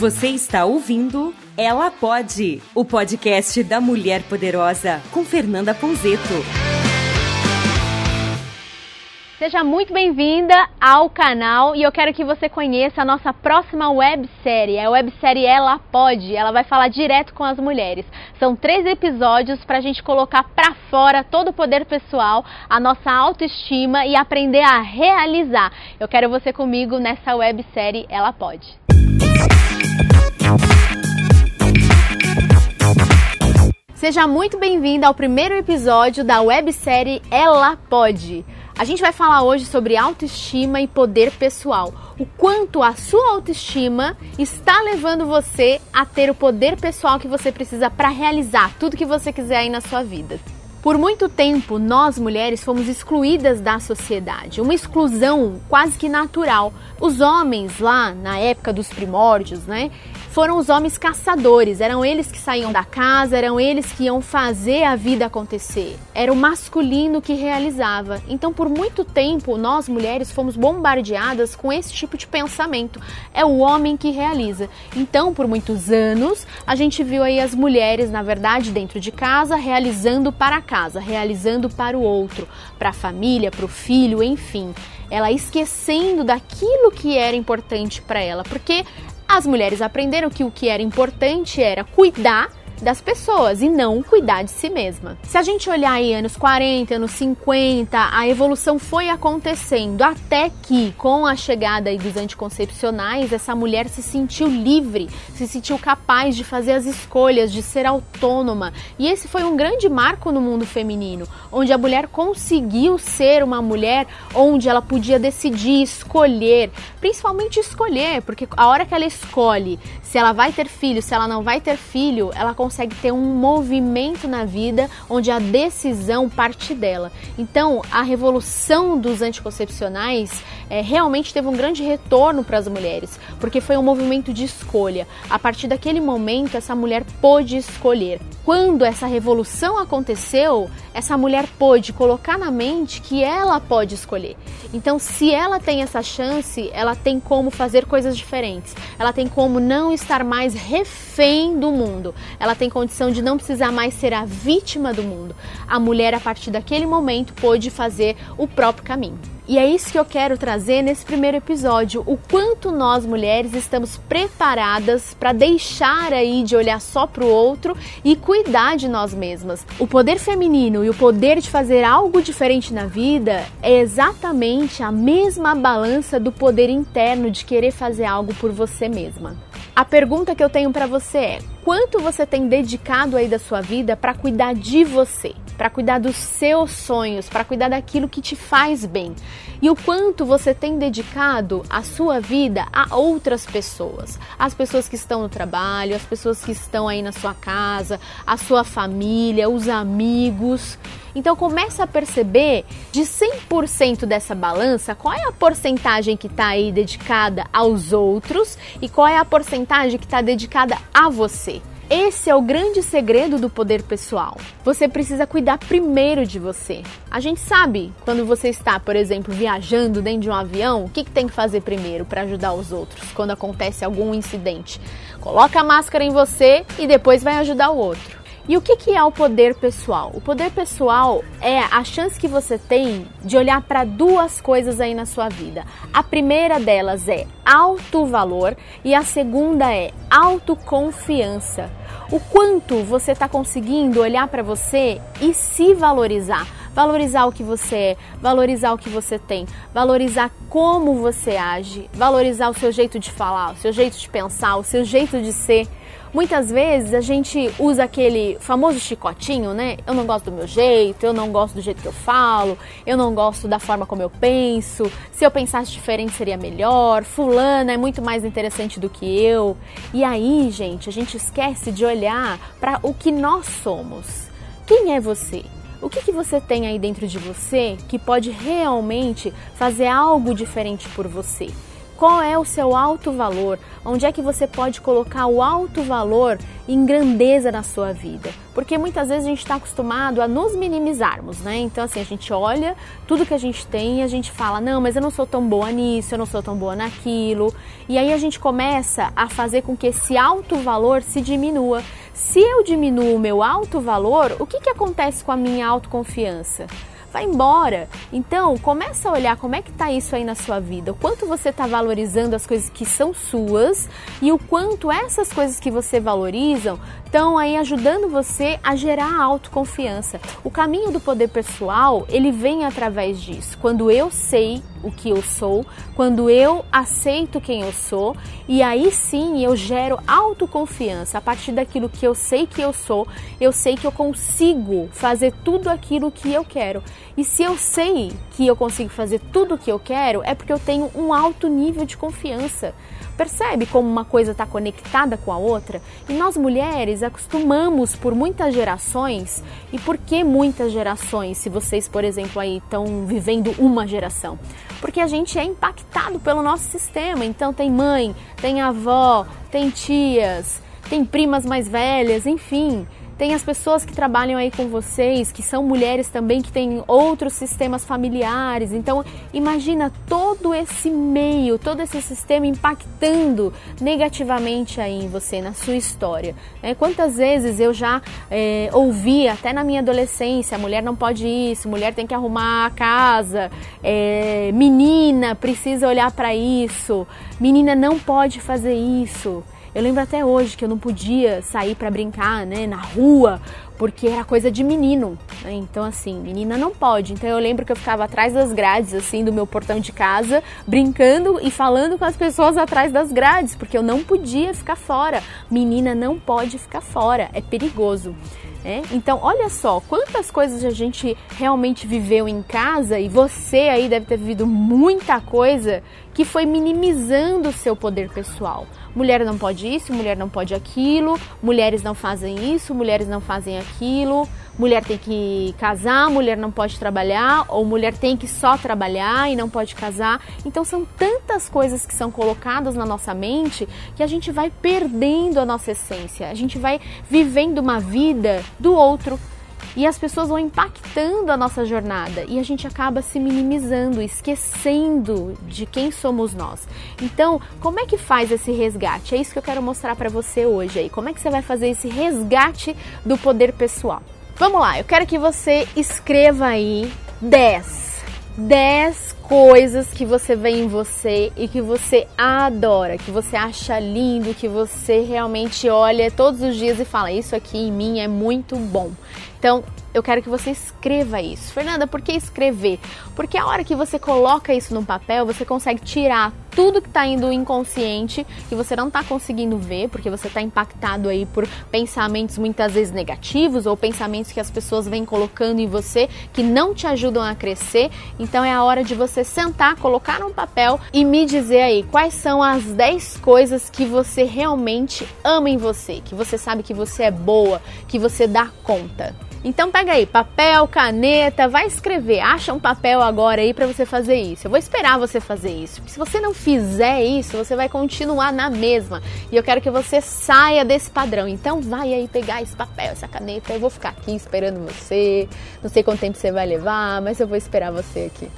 Você está ouvindo Ela Pode, o podcast da Mulher Poderosa, com Fernanda Ponzeto. Seja muito bem-vinda ao canal e eu quero que você conheça a nossa próxima websérie. A websérie Ela Pode. Ela vai falar direto com as mulheres. São três episódios para a gente colocar para fora todo o poder pessoal, a nossa autoestima e aprender a realizar. Eu quero você comigo nessa websérie Ela Pode. Seja muito bem-vinda ao primeiro episódio da websérie Ela Pode. A gente vai falar hoje sobre autoestima e poder pessoal. O quanto a sua autoestima está levando você a ter o poder pessoal que você precisa para realizar tudo que você quiser aí na sua vida. Por muito tempo, nós mulheres fomos excluídas da sociedade, uma exclusão quase que natural. Os homens lá na época dos primórdios, né, foram os homens caçadores, eram eles que saíam da casa, eram eles que iam fazer a vida acontecer. Era o masculino que realizava. Então, por muito tempo, nós mulheres fomos bombardeadas com esse tipo de pensamento. É o homem que realiza. Então, por muitos anos, a gente viu aí as mulheres, na verdade, dentro de casa, realizando para casa, realizando para o outro, para a família, para o filho, enfim. Ela esquecendo daquilo que era importante para ela, porque as mulheres aprenderam que o que era importante era cuidar das pessoas e não cuidar de si mesma. Se a gente olhar aí anos 40, anos 50, a evolução foi acontecendo até que com a chegada dos anticoncepcionais, essa mulher se sentiu livre, se sentiu capaz de fazer as escolhas, de ser autônoma. E esse foi um grande marco no mundo feminino, onde a mulher conseguiu ser uma mulher onde ela podia decidir, escolher, principalmente escolher, porque a hora que ela escolhe se ela vai ter filho, se ela não vai ter filho, ela consegue ter um movimento na vida onde a decisão parte dela. Então, a revolução dos anticoncepcionais é, realmente teve um grande retorno para as mulheres, porque foi um movimento de escolha. A partir daquele momento, essa mulher pôde escolher. Quando essa revolução aconteceu, essa mulher pôde colocar na mente que ela pode escolher. Então, se ela tem essa chance, ela tem como fazer coisas diferentes. Ela tem como não estar mais refém do mundo. Ela tem condição de não precisar mais ser a vítima do mundo. A mulher, a partir daquele momento, pôde fazer o próprio caminho. E é isso que eu quero trazer nesse primeiro episódio, o quanto nós mulheres estamos preparadas para deixar aí de olhar só para o outro e cuidar de nós mesmas. O poder feminino e o poder de fazer algo diferente na vida é exatamente a mesma balança do poder interno de querer fazer algo por você mesma. A pergunta que eu tenho para você é: quanto você tem dedicado aí da sua vida para cuidar de você? para cuidar dos seus sonhos, para cuidar daquilo que te faz bem. E o quanto você tem dedicado a sua vida a outras pessoas, as pessoas que estão no trabalho, as pessoas que estão aí na sua casa, a sua família, os amigos. Então começa a perceber de 100% dessa balança, qual é a porcentagem que está aí dedicada aos outros e qual é a porcentagem que está dedicada a você. Esse é o grande segredo do poder pessoal. Você precisa cuidar primeiro de você. A gente sabe quando você está, por exemplo, viajando dentro de um avião, o que, que tem que fazer primeiro para ajudar os outros quando acontece algum incidente? Coloca a máscara em você e depois vai ajudar o outro. E o que, que é o poder pessoal? O poder pessoal é a chance que você tem de olhar para duas coisas aí na sua vida. A primeira delas é alto valor e a segunda é autoconfiança. O quanto você está conseguindo olhar para você e se valorizar. Valorizar o que você é, valorizar o que você tem, valorizar como você age, valorizar o seu jeito de falar, o seu jeito de pensar, o seu jeito de ser. Muitas vezes a gente usa aquele famoso chicotinho, né? Eu não gosto do meu jeito, eu não gosto do jeito que eu falo, eu não gosto da forma como eu penso. Se eu pensasse diferente seria melhor. Fulana é muito mais interessante do que eu. E aí, gente, a gente esquece de olhar para o que nós somos. Quem é você? O que, que você tem aí dentro de você que pode realmente fazer algo diferente por você? Qual é o seu alto valor? Onde é que você pode colocar o alto valor em grandeza na sua vida? Porque muitas vezes a gente está acostumado a nos minimizarmos, né? Então, assim, a gente olha tudo que a gente tem e a gente fala: não, mas eu não sou tão boa nisso, eu não sou tão boa naquilo. E aí a gente começa a fazer com que esse alto valor se diminua. Se eu diminuo o meu alto valor, o que, que acontece com a minha autoconfiança? Vai embora. Então, começa a olhar como é que tá isso aí na sua vida, o quanto você está valorizando as coisas que são suas e o quanto essas coisas que você valorizam estão aí ajudando você a gerar autoconfiança. O caminho do poder pessoal, ele vem através disso. Quando eu sei o que eu sou, quando eu aceito quem eu sou, e aí sim eu gero autoconfiança. A partir daquilo que eu sei que eu sou, eu sei que eu consigo fazer tudo aquilo que eu quero. E se eu sei que eu consigo fazer tudo o que eu quero, é porque eu tenho um alto nível de confiança. Percebe como uma coisa está conectada com a outra? E nós mulheres acostumamos por muitas gerações. E por que muitas gerações? Se vocês, por exemplo, aí estão vivendo uma geração, porque a gente é impactado pelo nosso sistema. Então tem mãe, tem avó, tem tias, tem primas mais velhas, enfim. Tem as pessoas que trabalham aí com vocês, que são mulheres também, que têm outros sistemas familiares. Então, imagina todo esse meio, todo esse sistema impactando negativamente aí em você, na sua história. É, quantas vezes eu já é, ouvi, até na minha adolescência, mulher não pode isso, mulher tem que arrumar a casa, é, menina precisa olhar para isso, menina não pode fazer isso. Eu lembro até hoje que eu não podia sair para brincar, né, na rua, porque era coisa de menino. Né? Então, assim, menina não pode. Então, eu lembro que eu ficava atrás das grades, assim, do meu portão de casa, brincando e falando com as pessoas atrás das grades, porque eu não podia ficar fora. Menina não pode ficar fora, é perigoso. É? Então, olha só, quantas coisas a gente realmente viveu em casa e você aí deve ter vivido muita coisa que foi minimizando o seu poder pessoal. Mulher não pode isso, mulher não pode aquilo, mulheres não fazem isso, mulheres não fazem aquilo, mulher tem que casar, mulher não pode trabalhar, ou mulher tem que só trabalhar e não pode casar. Então são tantas coisas que são colocadas na nossa mente que a gente vai perdendo a nossa essência, a gente vai vivendo uma vida do outro. E as pessoas vão impactando a nossa jornada e a gente acaba se minimizando, esquecendo de quem somos nós. Então, como é que faz esse resgate? É isso que eu quero mostrar para você hoje aí. Como é que você vai fazer esse resgate do poder pessoal? Vamos lá, eu quero que você escreva aí 10 10 coisas que você vê em você e que você adora, que você acha lindo, que você realmente olha todos os dias e fala: Isso aqui em mim é muito bom. Então, eu quero que você escreva isso. Fernanda, por que escrever? Porque a hora que você coloca isso no papel, você consegue tirar tudo que está indo inconsciente, que você não está conseguindo ver, porque você está impactado aí por pensamentos muitas vezes negativos ou pensamentos que as pessoas vêm colocando em você que não te ajudam a crescer. Então é a hora de você sentar, colocar no papel e me dizer aí quais são as 10 coisas que você realmente ama em você, que você sabe que você é boa, que você dá conta. Então pega aí papel, caneta, vai escrever. Acha um papel agora aí para você fazer isso. Eu vou esperar você fazer isso. Se você não fizer isso, você vai continuar na mesma. E eu quero que você saia desse padrão. Então vai aí pegar esse papel, essa caneta. Eu vou ficar aqui esperando você. Não sei quanto tempo você vai levar, mas eu vou esperar você aqui.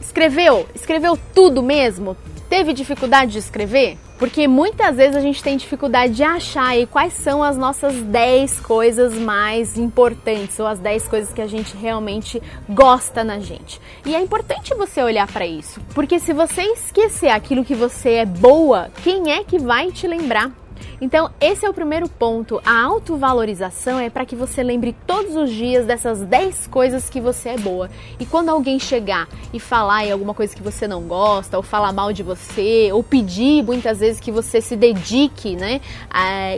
Escreveu? Escreveu tudo mesmo? Teve dificuldade de escrever? Porque muitas vezes a gente tem dificuldade de achar aí quais são as nossas 10 coisas mais importantes ou as 10 coisas que a gente realmente gosta na gente. E é importante você olhar para isso, porque se você esquecer aquilo que você é boa, quem é que vai te lembrar? Então, esse é o primeiro ponto. A autovalorização é para que você lembre todos os dias dessas 10 coisas que você é boa. E quando alguém chegar e falar em alguma coisa que você não gosta, ou falar mal de você, ou pedir muitas vezes que você se dedique, né?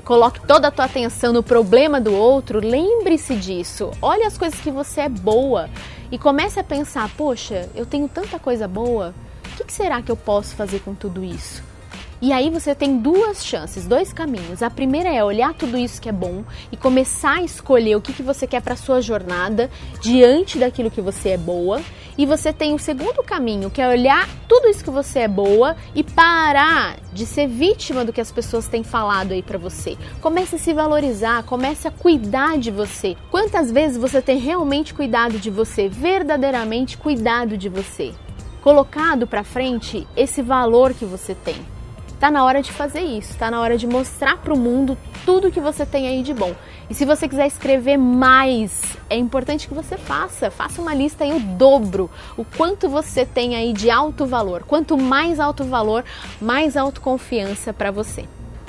Coloque toda a tua atenção no problema do outro, lembre-se disso. Olhe as coisas que você é boa e comece a pensar: poxa, eu tenho tanta coisa boa, o que será que eu posso fazer com tudo isso? E aí você tem duas chances, dois caminhos. A primeira é olhar tudo isso que é bom e começar a escolher o que, que você quer para sua jornada diante daquilo que você é boa. E você tem o segundo caminho, que é olhar tudo isso que você é boa e parar de ser vítima do que as pessoas têm falado aí para você. Comece a se valorizar, comece a cuidar de você. Quantas vezes você tem realmente cuidado de você, verdadeiramente cuidado de você? Colocado para frente esse valor que você tem. Tá na hora de fazer isso, tá na hora de mostrar para o mundo tudo que você tem aí de bom. E se você quiser escrever mais, é importante que você faça. Faça uma lista aí o dobro, o quanto você tem aí de alto valor. Quanto mais alto valor, mais autoconfiança para você.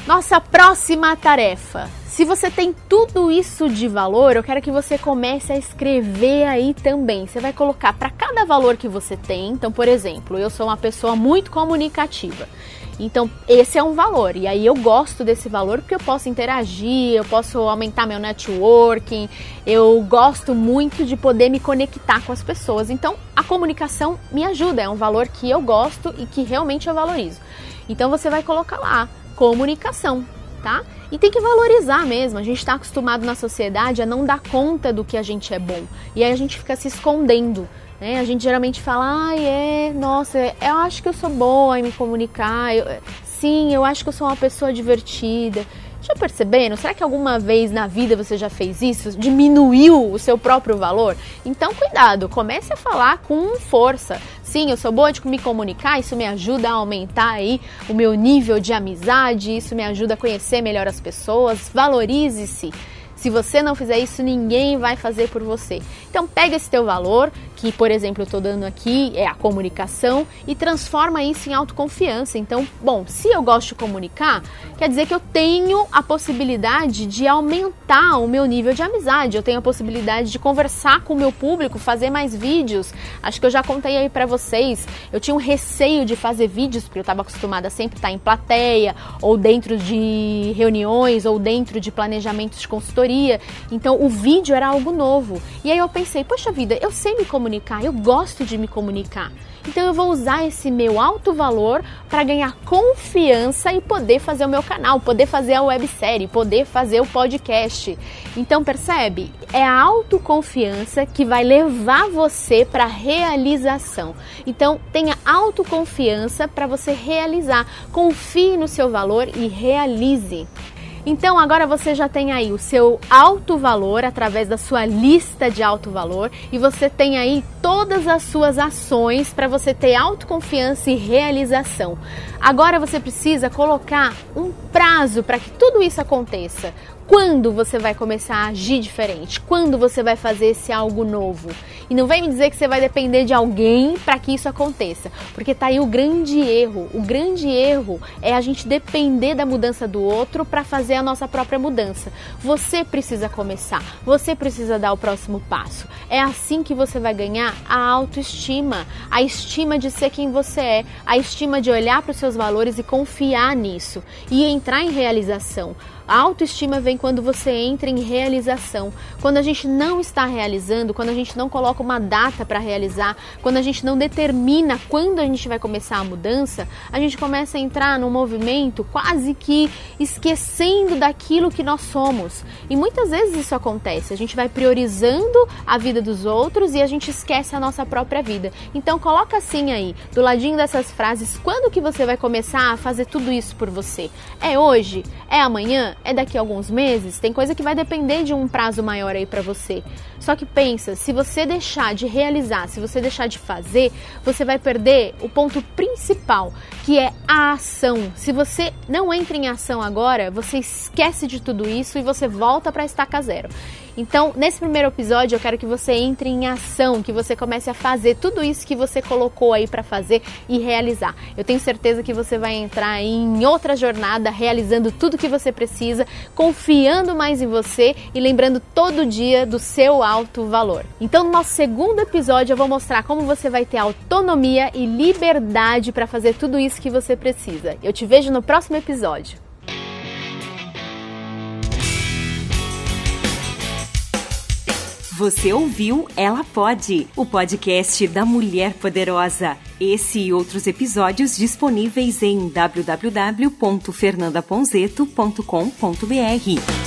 Nossa próxima tarefa. Se você tem tudo isso de valor, eu quero que você comece a escrever aí também. Você vai colocar para cada valor que você tem. Então, por exemplo, eu sou uma pessoa muito comunicativa. Então, esse é um valor. E aí eu gosto desse valor porque eu posso interagir, eu posso aumentar meu networking, eu gosto muito de poder me conectar com as pessoas. Então, a comunicação me ajuda, é um valor que eu gosto e que realmente eu valorizo. Então, você vai colocar lá comunicação, tá? E tem que valorizar mesmo. A gente está acostumado na sociedade a não dar conta do que a gente é bom. E aí a gente fica se escondendo. Né? A gente geralmente fala, ai, é, nossa, eu acho que eu sou boa em me comunicar, eu, sim, eu acho que eu sou uma pessoa divertida. Já percebendo? Será que alguma vez na vida você já fez isso? Diminuiu o seu próprio valor? Então, cuidado, comece a falar com força. Sim, eu sou boa de me comunicar, isso me ajuda a aumentar aí o meu nível de amizade, isso me ajuda a conhecer melhor as pessoas. Valorize-se. Se você não fizer isso, ninguém vai fazer por você. Então pega esse teu valor, que por exemplo eu estou dando aqui, é a comunicação, e transforma isso em autoconfiança. Então, bom, se eu gosto de comunicar, quer dizer que eu tenho a possibilidade de aumentar o meu nível de amizade, eu tenho a possibilidade de conversar com o meu público, fazer mais vídeos. Acho que eu já contei aí para vocês, eu tinha um receio de fazer vídeos, porque eu estava acostumada a sempre estar em plateia, ou dentro de reuniões, ou dentro de planejamentos de consultoria então o vídeo era algo novo. E aí eu pensei, poxa vida, eu sei me comunicar, eu gosto de me comunicar. Então eu vou usar esse meu alto valor para ganhar confiança e poder fazer o meu canal, poder fazer a websérie, poder fazer o podcast. Então percebe? É a autoconfiança que vai levar você para a realização. Então tenha autoconfiança para você realizar. Confie no seu valor e realize. Então agora você já tem aí o seu alto valor através da sua lista de alto valor e você tem aí todas as suas ações para você ter autoconfiança e realização. Agora você precisa colocar um prazo para que tudo isso aconteça. Quando você vai começar a agir diferente? Quando você vai fazer esse algo novo? E não vem me dizer que você vai depender de alguém para que isso aconteça, porque tá aí o grande erro. O grande erro é a gente depender da mudança do outro para fazer a nossa própria mudança. Você precisa começar, você precisa dar o próximo passo. É assim que você vai ganhar a autoestima, a estima de ser quem você é, a estima de olhar para os seus valores e confiar nisso e entrar em realização. A autoestima vem quando você entra em realização. Quando a gente não está realizando, quando a gente não coloca uma data para realizar, quando a gente não determina quando a gente vai começar a mudança, a gente começa a entrar num movimento quase que esquecendo daquilo que nós somos. E muitas vezes isso acontece. A gente vai priorizando a vida dos outros e a gente esquece a nossa própria vida. Então coloca assim aí, do ladinho dessas frases, quando que você vai começar a fazer tudo isso por você? É hoje? É amanhã? É daqui a alguns meses, tem coisa que vai depender de um prazo maior aí para você. Só que pensa, se você deixar de realizar, se você deixar de fazer, você vai perder o ponto principal, que é a ação. Se você não entra em ação agora, você esquece de tudo isso e você volta para estaca zero. Então, nesse primeiro episódio, eu quero que você entre em ação, que você comece a fazer tudo isso que você colocou aí para fazer e realizar. Eu tenho certeza que você vai entrar em outra jornada, realizando tudo que você precisa, confiando mais em você e lembrando todo dia do seu alto valor. Então, no nosso segundo episódio, eu vou mostrar como você vai ter autonomia e liberdade para fazer tudo isso que você precisa. Eu te vejo no próximo episódio. Você ouviu Ela Pode, o podcast da Mulher Poderosa. Esse e outros episódios disponíveis em www.fernandaponzeto.com.br.